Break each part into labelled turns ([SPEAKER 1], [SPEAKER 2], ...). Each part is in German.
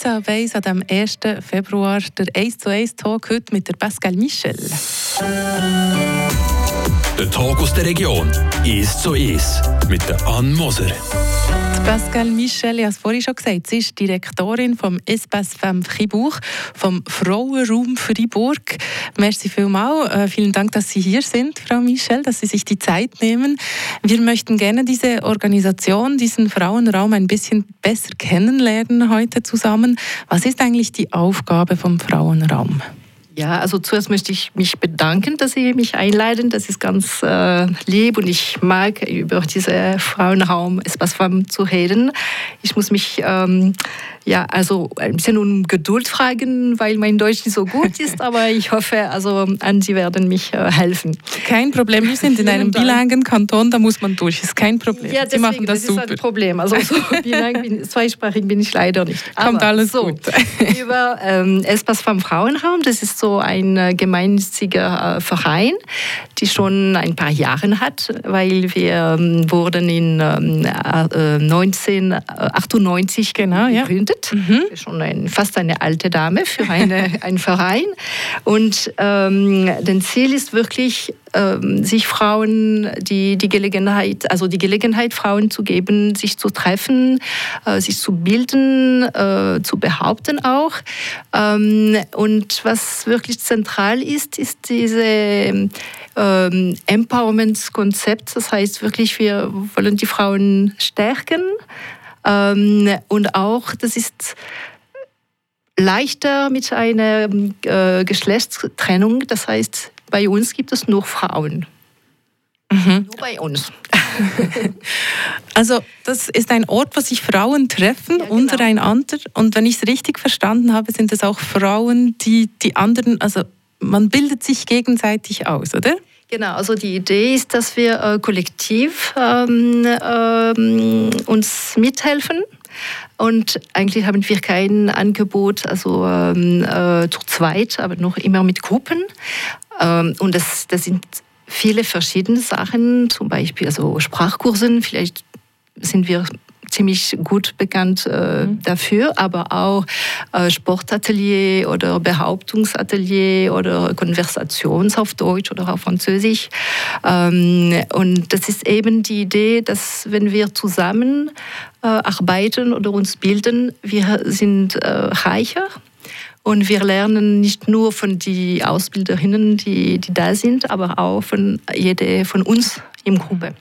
[SPEAKER 1] 13 auf 1 am 1. Februar der 1 zu 1 Talk heute mit der Pascal Michel.
[SPEAKER 2] Der Talk aus der Region ist so ist mit der Ann Moser.
[SPEAKER 1] Pascal Michel, ich habe es vorhin schon gesagt, sie ist Direktorin vom Espace Femme Fribourg, vom Frauenraum Fribourg. Merci vielmals. Äh, vielen Dank, dass Sie hier sind, Frau Michel, dass Sie sich die Zeit nehmen. Wir möchten gerne diese Organisation, diesen Frauenraum ein bisschen besser kennenlernen heute zusammen. Was ist eigentlich die Aufgabe vom Frauenraum?
[SPEAKER 3] Ja, also zuerst möchte ich mich bedanken, dass Sie mich einladen. Das ist ganz äh, lieb und ich mag über diesen Frauenraum etwas zu reden. Ich muss mich ähm, ja, also ein bisschen um Geduld fragen, weil mein Deutsch nicht so gut ist, aber ich hoffe, also an Sie werden mich äh, helfen.
[SPEAKER 1] Kein Problem, wir sind in einem bilangen Kanton, da muss man durch, ist kein Problem.
[SPEAKER 3] Ja, deswegen, Sie machen das, das super. ist ein Problem. Also so bilang bin, zweisprachig bin ich leider nicht.
[SPEAKER 1] Aber Kommt alles so, gut.
[SPEAKER 3] über ähm, Espas vom Frauenraum, das ist so ein äh, gemeinnütziger äh, Verein, die schon ein paar Jahre hat, weil wir ähm, wurden in ähm, äh, 1998 genau, gegründet. Ja. Mhm. Schon ein, fast eine alte Dame für eine, einen Verein. Und ähm, das Ziel ist wirklich, sich Frauen die, die Gelegenheit, also die Gelegenheit, Frauen zu geben, sich zu treffen, äh, sich zu bilden, äh, zu behaupten auch. Ähm, und was wirklich zentral ist, ist diese ähm, Empowerment-Konzept. Das heißt wirklich, wir wollen die Frauen stärken, ähm, und auch, das ist leichter mit einer äh, Geschlechtstrennung. Das heißt, bei uns gibt es nur Frauen. Mhm. Nur bei uns.
[SPEAKER 1] also das ist ein Ort, wo sich Frauen treffen ja, genau. untereinander. Und wenn ich es richtig verstanden habe, sind es auch Frauen, die die anderen, also man bildet sich gegenseitig aus, oder?
[SPEAKER 3] Genau, also die Idee ist, dass wir äh, kollektiv ähm, ähm, uns mithelfen. Und eigentlich haben wir kein Angebot, also ähm, äh, zu zweit, aber noch immer mit Gruppen. Ähm, und das, das sind viele verschiedene Sachen, zum Beispiel also Sprachkursen. Vielleicht sind wir ziemlich gut bekannt äh, mhm. dafür, aber auch äh, Sportatelier oder Behauptungsatelier oder Konversations auf Deutsch oder auf Französisch. Ähm, und das ist eben die Idee, dass wenn wir zusammen äh, arbeiten oder uns bilden, wir sind äh, reicher und wir lernen nicht nur von den Ausbilderinnen, die, die da sind, aber auch von jeder von uns im Gruppe.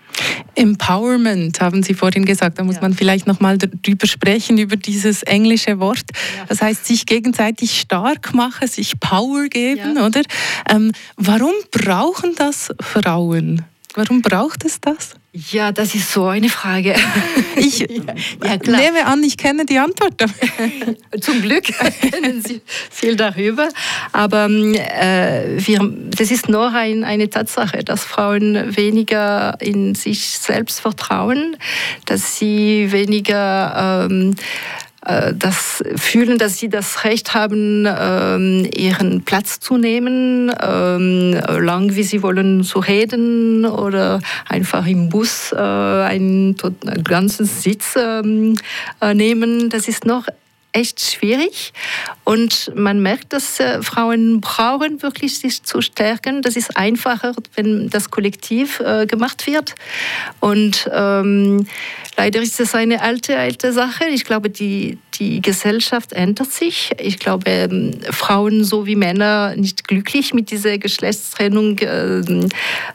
[SPEAKER 1] Empowerment haben Sie vorhin gesagt. Da muss ja. man vielleicht noch mal drüber sprechen über dieses englische Wort. Ja. Das heißt, sich gegenseitig stark machen, sich Power geben, ja. oder? Ähm, warum brauchen das Frauen? Warum braucht es das?
[SPEAKER 3] Ja, das ist so eine Frage.
[SPEAKER 1] Ich ja, nehme an, ich kenne die Antwort.
[SPEAKER 3] Zum Glück kennen Sie viel darüber. Aber äh, wir, das ist noch ein, eine Tatsache, dass Frauen weniger in sich selbst vertrauen, dass sie weniger ähm, äh, das fühlen, dass sie das Recht haben, ähm, ihren Platz zu nehmen, ähm, lang wie sie wollen zu reden oder einfach im Bus äh, einen ganzen Sitz ähm, äh, nehmen. Das ist noch echt schwierig. Und man merkt, dass äh, Frauen brauchen wirklich sich zu stärken. Das ist einfacher, wenn das kollektiv äh, gemacht wird. Und ähm, leider ist das eine alte, alte Sache. Ich glaube, die, die Gesellschaft ändert sich. Ich glaube, ähm, Frauen so wie Männer nicht glücklich mit dieser Geschlechtstrennung äh,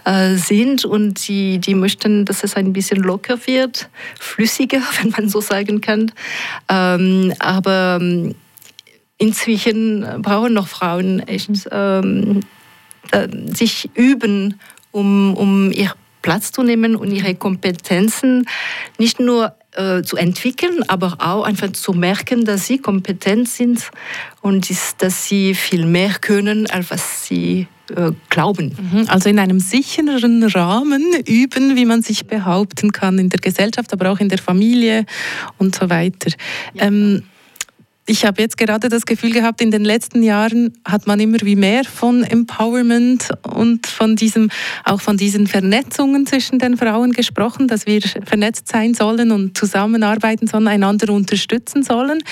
[SPEAKER 3] äh, sind und die, die möchten, dass es ein bisschen locker wird, flüssiger, wenn man so sagen kann. Ähm, aber ähm, inzwischen brauchen noch Frauen echt ähm, sich üben, um, um ihr Platz zu nehmen und ihre Kompetenzen nicht nur äh, zu entwickeln, aber auch einfach zu merken, dass sie kompetent sind und dass sie viel mehr können, als was sie äh, glauben.
[SPEAKER 1] Mhm. Also in einem sicheren Rahmen üben, wie man sich behaupten kann in der Gesellschaft, aber auch in der Familie und so weiter. Ja. Ähm, ich habe jetzt gerade das Gefühl gehabt, in den letzten Jahren hat man immer wie mehr von Empowerment und von diesem, auch von diesen Vernetzungen zwischen den Frauen gesprochen, dass wir vernetzt sein sollen und zusammenarbeiten sollen, einander unterstützen sollen.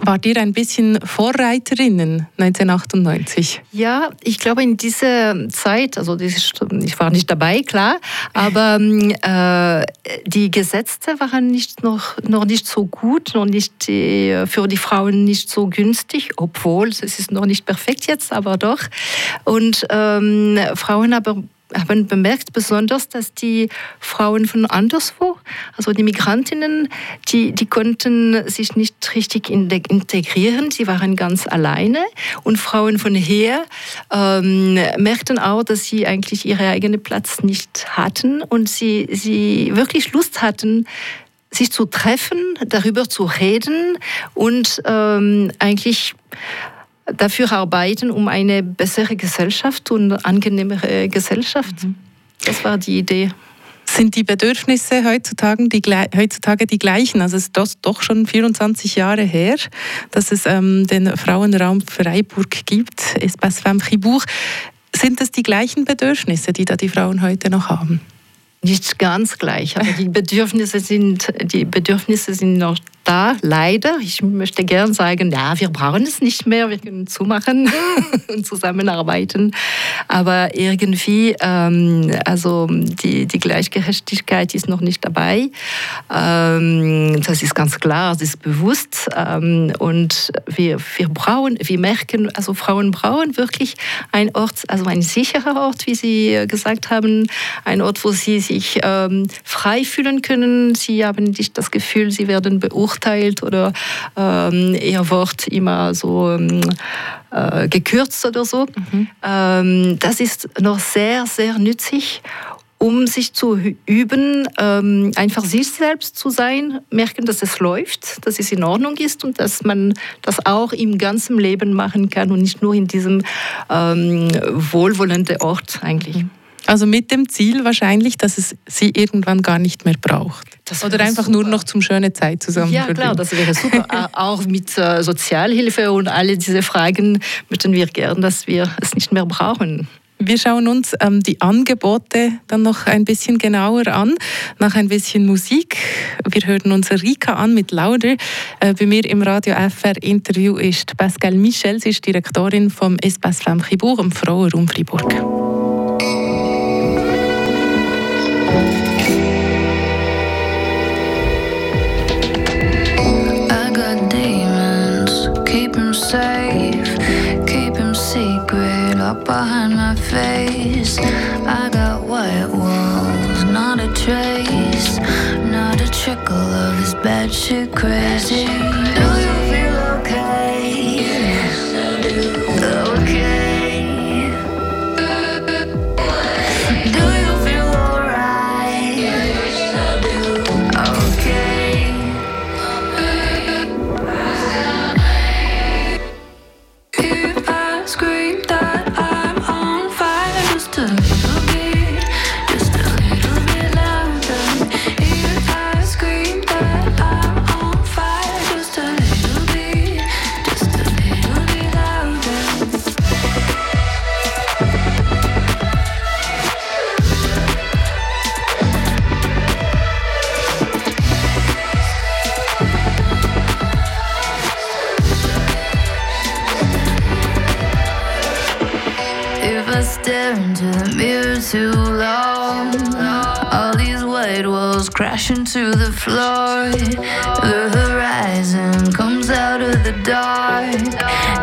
[SPEAKER 4] Wart ihr ein bisschen Vorreiterinnen 1998?
[SPEAKER 3] Ja, ich glaube in dieser Zeit, also ich war nicht dabei, klar, aber äh, die Gesetze waren nicht noch, noch nicht so gut, noch nicht die, für die Frauen nicht so günstig, obwohl es ist noch nicht perfekt jetzt, aber doch. Und ähm, Frauen aber haben bemerkt besonders, dass die Frauen von anderswo, also die Migrantinnen, die, die konnten sich nicht richtig integrieren, sie waren ganz alleine. Und Frauen von hier ähm, merkten auch, dass sie eigentlich ihren eigenen Platz nicht hatten und sie, sie wirklich Lust hatten, sich zu treffen, darüber zu reden und ähm, eigentlich dafür arbeiten, um eine bessere Gesellschaft und angenehmere Gesellschaft. Mhm. Das war die Idee.
[SPEAKER 4] Sind die Bedürfnisse heutzutage die, heutzutage die gleichen? Also es ist doch schon 24 Jahre her, dass es ähm, den Frauenraum Freiburg gibt, Espace Femme Fribourg. Sind es die gleichen Bedürfnisse, die da die Frauen heute noch haben?
[SPEAKER 3] Nicht ganz gleich, aber die Bedürfnisse sind, die Bedürfnisse sind noch da, leider. Ich möchte gern sagen, ja, wir brauchen es nicht mehr, wir können zumachen und zusammenarbeiten. Aber irgendwie, ähm, also die, die Gleichgerechtigkeit ist noch nicht dabei. Ähm, das ist ganz klar, das ist bewusst. Ähm, und wir, wir brauchen, wir merken, also Frauen brauchen wirklich einen Ort, also ein sicherer Ort, wie Sie gesagt haben, ein Ort, wo sie sich ähm, frei fühlen können. Sie haben nicht das Gefühl, sie werden beurteilt verurteilt oder ähm, ihr Wort immer so ähm, äh, gekürzt oder so. Mhm. Ähm, das ist noch sehr, sehr nützlich um sich zu üben, ähm, einfach sich selbst zu sein, merken, dass es läuft, dass es in Ordnung ist und dass man das auch im ganzen Leben machen kann und nicht nur in diesem ähm, wohlwollenden Ort eigentlich.
[SPEAKER 4] Also mit dem Ziel wahrscheinlich, dass es sie irgendwann gar nicht mehr braucht. Oder einfach super. nur noch zum schöne Zeit zusammen.
[SPEAKER 3] Ja, klar, das wäre super. auch mit äh, Sozialhilfe und alle diese Fragen möchten wir gern, dass wir es nicht mehr brauchen.
[SPEAKER 4] Wir schauen uns ähm, die Angebote dann noch ein bisschen genauer an, nach ein bisschen Musik. Wir hören uns Rika an mit Lauder. Äh, bei mir im Radio FR Interview ist Pascal Michel, sie ist Direktorin vom Espace Femme Fribourg, im Frauenraum Fribourg. Behind my face. I got white walls, not a trace, not a trickle of this bad shit crazy. Crashing to the floor. The horizon comes out of the dark,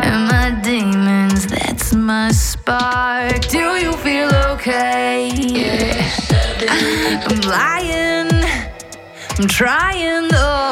[SPEAKER 4] and my demons, that's my spark. Do you feel okay? I'm lying, I'm trying though.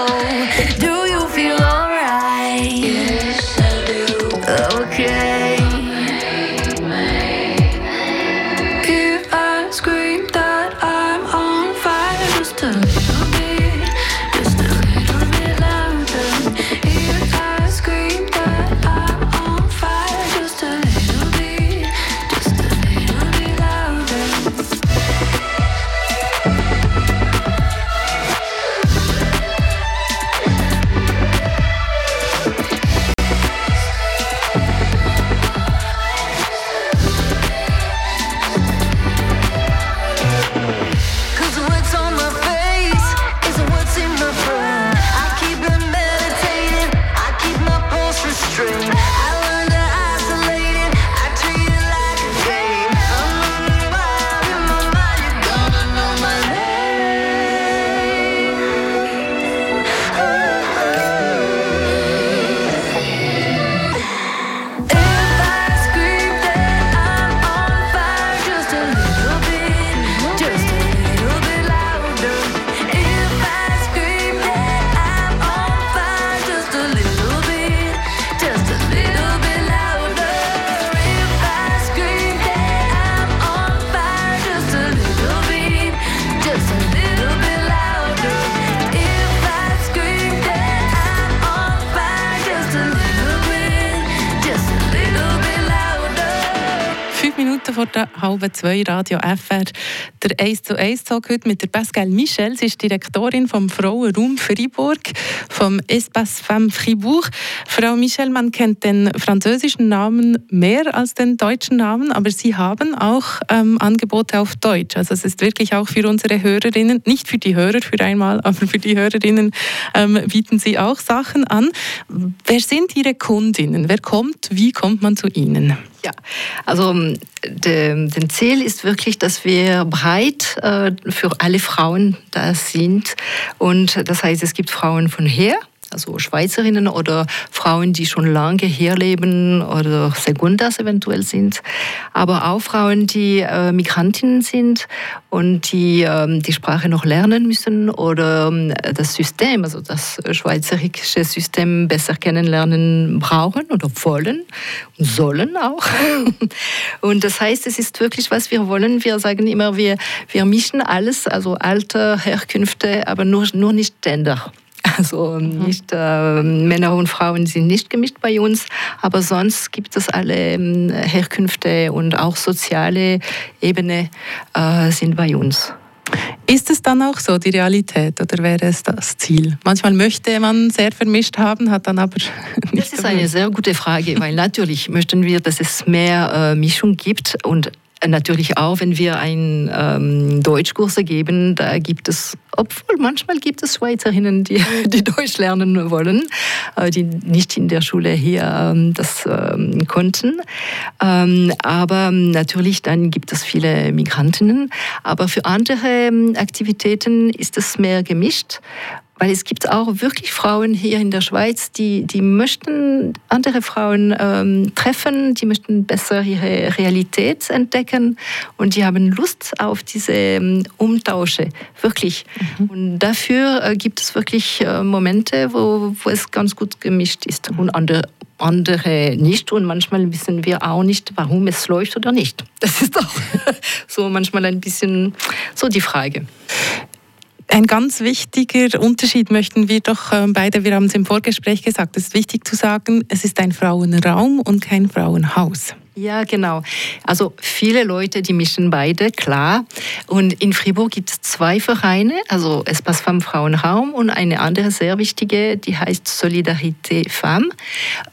[SPEAKER 1] Vor der halben zwei Radio FR. Der 1 zu 1 Talk heute mit der Pascal Michel. Sie ist Direktorin vom Frauenraum Fribourg, vom Espace Femme Fribourg. Frau Michel, man kennt den französischen Namen mehr als den deutschen Namen, aber Sie haben auch ähm, Angebote auf Deutsch. Also es ist wirklich auch für unsere Hörerinnen, nicht für die Hörer für einmal, aber für die Hörerinnen ähm, bieten Sie auch Sachen an. Wer sind Ihre Kundinnen? Wer kommt? Wie kommt man zu Ihnen?
[SPEAKER 3] Ja, also de, den Ziel ist wirklich, dass wir breit äh, für alle Frauen da sind. Und das heißt, es gibt Frauen von her, also Schweizerinnen oder Frauen, die schon lange hier leben oder Segundas eventuell sind, aber auch Frauen, die äh, Migrantinnen sind und die ähm, die Sprache noch lernen müssen oder ähm, das System, also das schweizerische System besser kennenlernen brauchen oder wollen und sollen auch. und das heißt, es ist wirklich, was wir wollen. Wir sagen immer, wir, wir mischen alles, also Alter, Herkünfte, aber nur, nur nicht Gender. Also mhm. nicht, äh, Männer und Frauen sind nicht gemischt bei uns, aber sonst gibt es alle äh, Herkünfte und auch soziale Ebene äh, sind bei uns.
[SPEAKER 1] Ist es dann auch so, die Realität, oder wäre es das Ziel? Manchmal möchte man sehr vermischt haben, hat dann aber
[SPEAKER 3] nicht. Das ist eine sehr gute Frage, weil natürlich möchten wir, dass es mehr äh, Mischung gibt und Natürlich auch, wenn wir einen ähm, Deutschkurse geben, da gibt es, obwohl manchmal gibt es Schweizerinnen, die, die Deutsch lernen wollen, äh, die nicht in der Schule hier ähm, das ähm, konnten. Ähm, aber natürlich dann gibt es viele Migrantinnen. Aber für andere ähm, Aktivitäten ist es mehr gemischt. Weil es gibt auch wirklich Frauen hier in der Schweiz, die, die möchten andere Frauen ähm, treffen, die möchten besser ihre Realität entdecken und die haben Lust auf diese ähm, Umtausche, wirklich. Mhm. Und dafür äh, gibt es wirklich äh, Momente, wo, wo es ganz gut gemischt ist und andere, andere nicht. Und manchmal wissen wir auch nicht, warum es läuft oder nicht. Das ist auch so manchmal ein bisschen so die Frage.
[SPEAKER 1] Ein ganz wichtiger Unterschied möchten wir doch ähm, beide, wir haben es im Vorgespräch gesagt, es ist wichtig zu sagen, es ist ein Frauenraum und kein Frauenhaus.
[SPEAKER 3] Ja, genau. Also viele Leute, die mischen beide, klar. Und in Fribourg gibt es zwei Vereine, also Espace Femme Frauenraum und eine andere sehr wichtige, die heißt Solidarité Femme.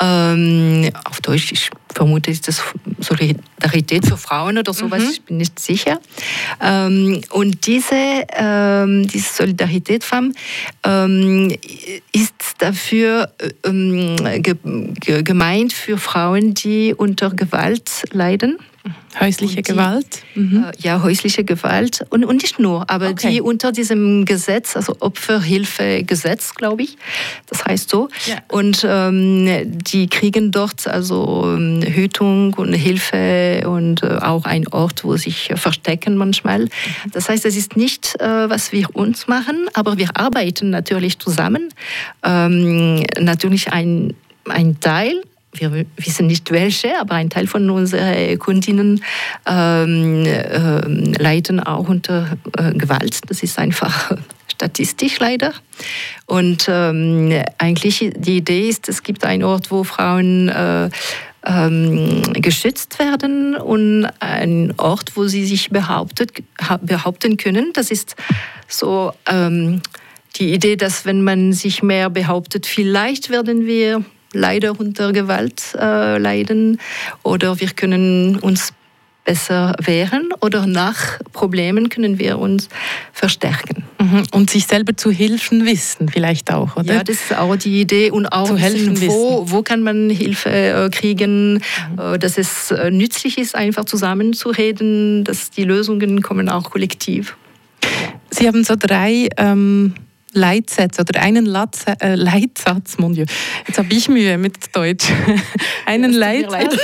[SPEAKER 3] Ähm, auf Deutsch, ich vermute, ist das Solidarität für Frauen oder sowas, mhm. ich bin nicht sicher. Ähm, und diese, ähm, diese Solidarität Femme ähm, ist dafür ähm, ge ge gemeint für Frauen, die unter Gewalt leiden
[SPEAKER 1] Häusliche die, Gewalt?
[SPEAKER 3] Mhm. Äh, ja, häusliche Gewalt. Und, und nicht nur, aber okay. die unter diesem Gesetz, also Opferhilfegesetz, glaube ich, das heißt so. Ja. Und ähm, die kriegen dort also ähm, Hütung und Hilfe und äh, auch ein Ort, wo sie sich verstecken manchmal. Mhm. Das heißt, es ist nicht, äh, was wir uns machen, aber wir arbeiten natürlich zusammen. Ähm, natürlich ein, ein Teil wir wissen nicht welche, aber ein Teil von unseren Kundinnen ähm, äh, leiden auch unter äh, Gewalt. Das ist einfach statistisch leider. Und ähm, eigentlich die Idee ist, es gibt einen Ort, wo Frauen äh, ähm, geschützt werden und ein Ort, wo sie sich behauptet, behaupten können. Das ist so ähm, die Idee, dass wenn man sich mehr behauptet, vielleicht werden wir leider unter Gewalt äh, leiden oder wir können uns besser wehren oder nach Problemen können wir uns verstärken.
[SPEAKER 1] Mhm. Und sich selber zu helfen wissen vielleicht auch, oder?
[SPEAKER 3] Ja, das ist auch die Idee und auch zu helfen wissen, wo, wo kann man Hilfe äh, kriegen, mhm. äh, dass es äh, nützlich ist, einfach zusammenzureden, dass die Lösungen kommen auch kollektiv.
[SPEAKER 1] Sie haben so drei ähm, Leitsätze oder einen Latz, äh, Leitsatz, mon Dieu. Jetzt habe ich Mühe mit Deutsch. einen Leitsatz.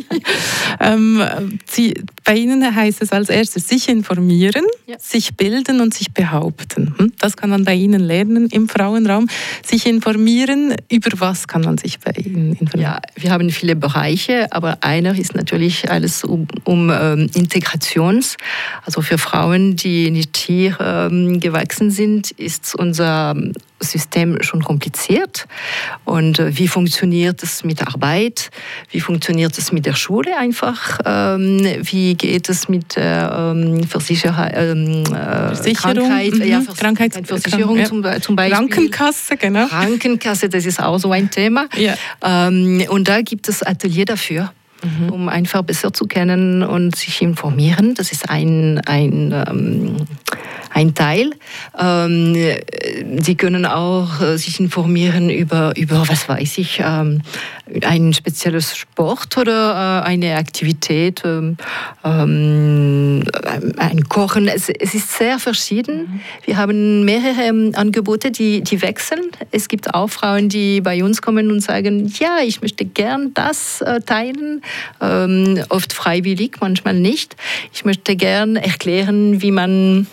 [SPEAKER 1] ähm, Sie, bei Ihnen heißt es als erstes sich informieren, ja. sich bilden und sich behaupten. Hm? Das kann man bei Ihnen lernen im Frauenraum. Sich informieren, über was kann man sich bei Ihnen informieren?
[SPEAKER 3] Ja, wir haben viele Bereiche, aber einer ist natürlich alles um, um ähm, Integrations. Also für Frauen, die nicht hier ähm, gewachsen sind, ist ist unser System schon kompliziert. Und äh, wie funktioniert es mit Arbeit? Wie funktioniert es mit der Schule einfach? Ähm, wie geht es mit der Versicher ähm,
[SPEAKER 1] Versicherung?
[SPEAKER 3] Krankheit,
[SPEAKER 1] mhm.
[SPEAKER 3] ja, Krankheitsversicherung zum, Beispiel.
[SPEAKER 1] Krankenkasse, genau.
[SPEAKER 3] Krankenkasse, das ist auch so ein Thema. Ja. Ähm, und da gibt es Atelier dafür. Mhm. um einfach besser zu kennen und sich informieren. Das ist ein, ein ähm, ein Teil. Ähm, Sie können auch äh, sich informieren über, über was weiß ich, ähm, ein spezielles Sport oder äh, eine Aktivität, ähm, ähm ein Kochen. Es, es, ist sehr verschieden. Mhm. Wir haben mehrere ähm, Angebote, die, die wechseln. Es gibt auch Frauen, die bei uns kommen und sagen, ja, ich möchte gern das äh, teilen. Ähm, oft freiwillig, manchmal nicht. Ich möchte gern erklären, wie man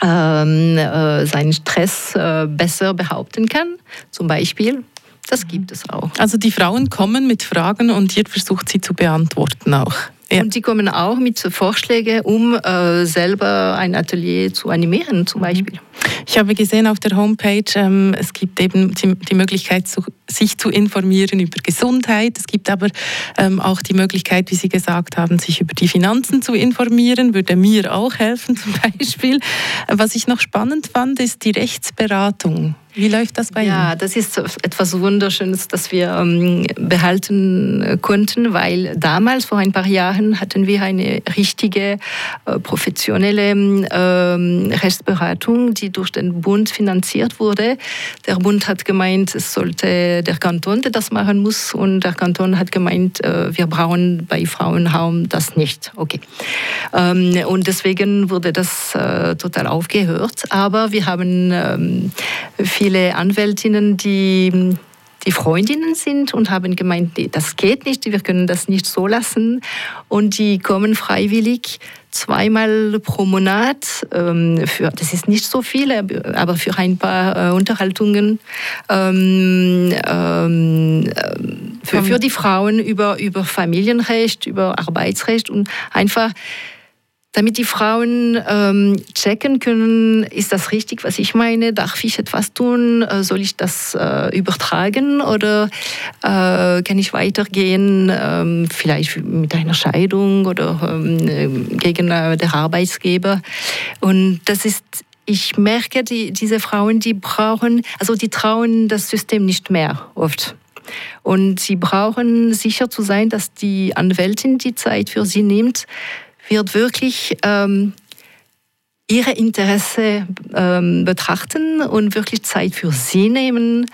[SPEAKER 3] äh, seinen Stress äh, besser behaupten kann, zum Beispiel. Das gibt es auch.
[SPEAKER 1] Also die Frauen kommen mit Fragen und ihr versucht sie zu beantworten auch.
[SPEAKER 3] Ja. Und die kommen auch mit Vorschlägen, um äh, selber ein Atelier zu animieren, zum mhm. Beispiel.
[SPEAKER 1] Ich habe gesehen auf der Homepage, ähm, es gibt eben die, die Möglichkeit, zu, sich zu informieren über Gesundheit. Es gibt aber ähm, auch die Möglichkeit, wie Sie gesagt haben, sich über die Finanzen zu informieren. Würde mir auch helfen, zum Beispiel. Was ich noch spannend fand, ist die Rechtsberatung. Wie läuft das bei
[SPEAKER 3] Ihnen? Ja, das ist etwas Wunderschönes, das wir ähm, behalten konnten, weil damals, vor ein paar Jahren, hatten wir eine richtige äh, professionelle äh, Rechtsberatung, die durch den Bund finanziert wurde. Der Bund hat gemeint, es sollte der Kanton, der das machen muss, und der Kanton hat gemeint, äh, wir brauchen bei Frauenraum das nicht. Okay. Ähm, und deswegen wurde das äh, total aufgehört. Aber wir haben ähm, viele Anwältinnen, die die Freundinnen sind und haben gemeint, das geht nicht, wir können das nicht so lassen. Und die kommen freiwillig zweimal pro Monat. Ähm, für, das ist nicht so viel, aber für ein paar äh, Unterhaltungen ähm, ähm, für, für die Frauen über, über Familienrecht, über Arbeitsrecht und einfach damit die Frauen ähm, checken können, ist das richtig, was ich meine? Darf ich etwas tun? Äh, soll ich das äh, übertragen oder äh, kann ich weitergehen, ähm, vielleicht mit einer Scheidung oder ähm, gegen äh, den Arbeitsgeber? Und das ist ich merke, die, diese Frauen, die brauchen, also die trauen das System nicht mehr oft. Und sie brauchen sicher zu sein, dass die Anwältin die Zeit für sie nimmt, wird wirklich ähm, ihre Interesse ähm, betrachten und wirklich Zeit für sie nehmen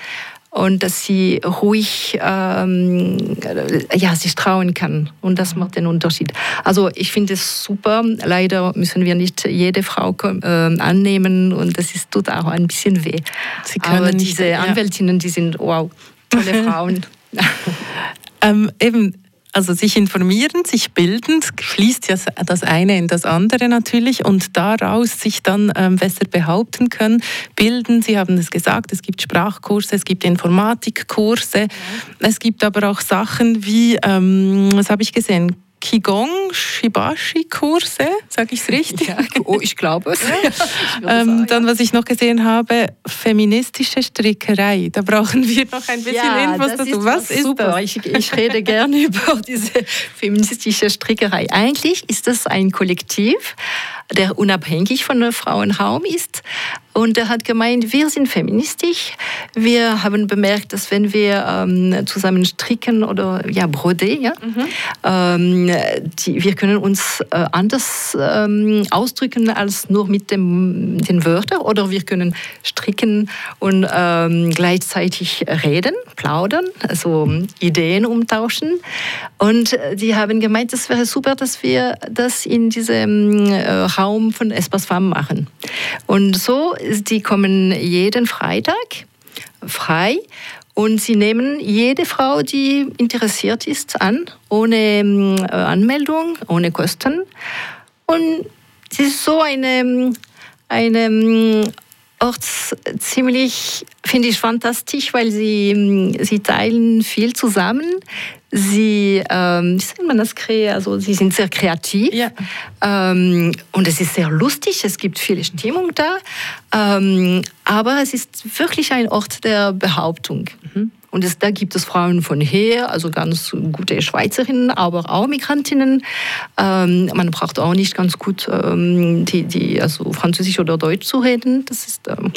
[SPEAKER 3] und dass sie ruhig ähm, ja, sich trauen kann. Und das macht den Unterschied. Also ich finde es super. Leider müssen wir nicht jede Frau äh, annehmen und das ist, tut auch ein bisschen weh. Aber diese nicht, ja. Anwältinnen, die sind wow, tolle Frauen.
[SPEAKER 1] ähm, eben, also sich informieren, sich bilden, fließt ja das eine in das andere natürlich und daraus sich dann ähm, besser behaupten können, bilden. Sie haben es gesagt, es gibt Sprachkurse, es gibt Informatikkurse, es gibt aber auch Sachen wie, ähm, was habe ich gesehen, Qigong, Shibashi-Kurse, sage ich es richtig? Ja,
[SPEAKER 3] oh, ich glaube es.
[SPEAKER 1] Ja, ähm, dann, was ich noch gesehen habe, feministische Strickerei. Da brauchen wir noch ein bisschen ja, Infos dazu.
[SPEAKER 3] Was ist super. das? Ich, ich rede gerne über diese feministische Strickerei. Eigentlich ist das ein Kollektiv, der unabhängig von der Frauenraum ist. Und er hat gemeint, wir sind feministisch. Wir haben bemerkt, dass wenn wir ähm, zusammen stricken oder ja, Brode, ja, mhm. ähm, die, wir können uns äh, anders ähm, ausdrücken als nur mit dem, den Wörtern oder wir können stricken und ähm, gleichzeitig reden, plaudern, also Ideen umtauschen. Und äh, die haben gemeint, es wäre super, dass wir das in diesem äh, Raum von Espas Farm machen. Und so, die kommen jeden Freitag frei und sie nehmen jede Frau, die interessiert ist, an, ohne äh, Anmeldung, ohne Kosten. Und es ist so eine, eine Ort ziemlich, finde ich, fantastisch, weil sie, mm, sie teilen viel zusammen. Sie, ähm, wie sagt man das, also sie sind sehr kreativ ja. ähm, und es ist sehr lustig, es gibt viele Stimmung da, ähm, aber es ist wirklich ein Ort der Behauptung. Mhm. Und es, da gibt es Frauen von her, also ganz gute Schweizerinnen, aber auch Migrantinnen. Ähm, man braucht auch nicht ganz gut ähm, die, die, also Französisch oder Deutsch zu reden. Das ist ähm,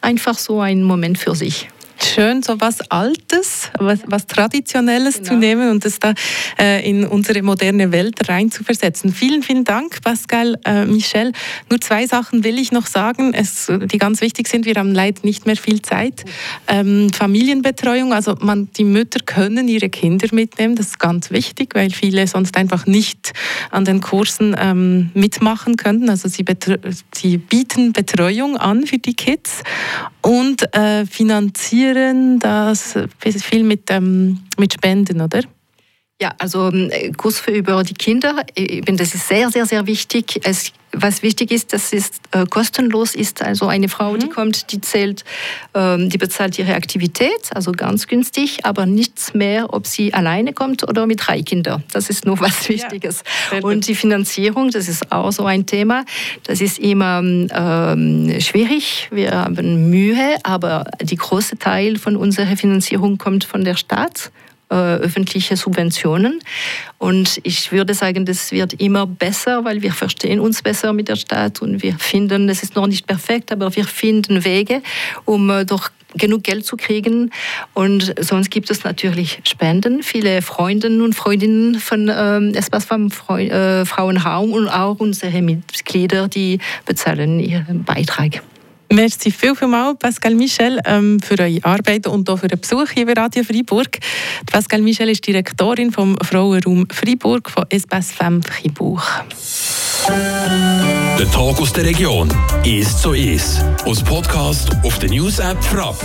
[SPEAKER 3] einfach so ein Moment für sich
[SPEAKER 1] schön, so was Altes, was, was Traditionelles genau. zu nehmen und es da äh, in unsere moderne Welt rein zu versetzen. Vielen, vielen Dank, Pascal, äh, Michel. Nur zwei Sachen will ich noch sagen, es, die ganz wichtig sind. Wir haben leider nicht mehr viel Zeit. Ähm, Familienbetreuung, also man, die Mütter können ihre Kinder mitnehmen, das ist ganz wichtig, weil viele sonst einfach nicht an den Kursen ähm, mitmachen könnten. Also sie, sie bieten Betreuung an für die Kids und äh, finanzieren finanzieren das viel mit, ähm, mit Spenden, oder?
[SPEAKER 3] Ja, also ähm, Kurs für über die Kinder, eben das ist sehr, sehr, sehr wichtig. Es, was wichtig ist, dass es äh, kostenlos ist. Also eine Frau, mhm. die kommt, die zählt, ähm, die bezahlt ihre Aktivität, also ganz günstig, aber nichts mehr, ob sie alleine kommt oder mit drei Kindern. Das ist nur was Wichtiges. Ja, Und die Finanzierung, das ist auch so ein Thema. Das ist immer ähm, schwierig. Wir haben Mühe, aber die große Teil von unserer Finanzierung kommt von der Stadt. Äh, öffentliche Subventionen. Und ich würde sagen, das wird immer besser, weil wir verstehen uns besser mit der Stadt und wir finden, es ist noch nicht perfekt, aber wir finden Wege, um äh, doch genug Geld zu kriegen. Und sonst gibt es natürlich Spenden. Viele Freundinnen und Freundinnen von ähm, Espace vom äh, Frauenraum und auch unsere Mitglieder, die bezahlen ihren Beitrag.
[SPEAKER 1] Merci viel, viel mal, Pascal Michel, ähm, für eure Arbeit und auch für den Besuch hier bei Radio Freiburg. Pascal Michel ist Direktorin vom Frauenraum Freiburg von Espace Femme Fribourg.
[SPEAKER 2] Der Tag aus der Region ist so ist. Aus Podcast auf der News App Frapp.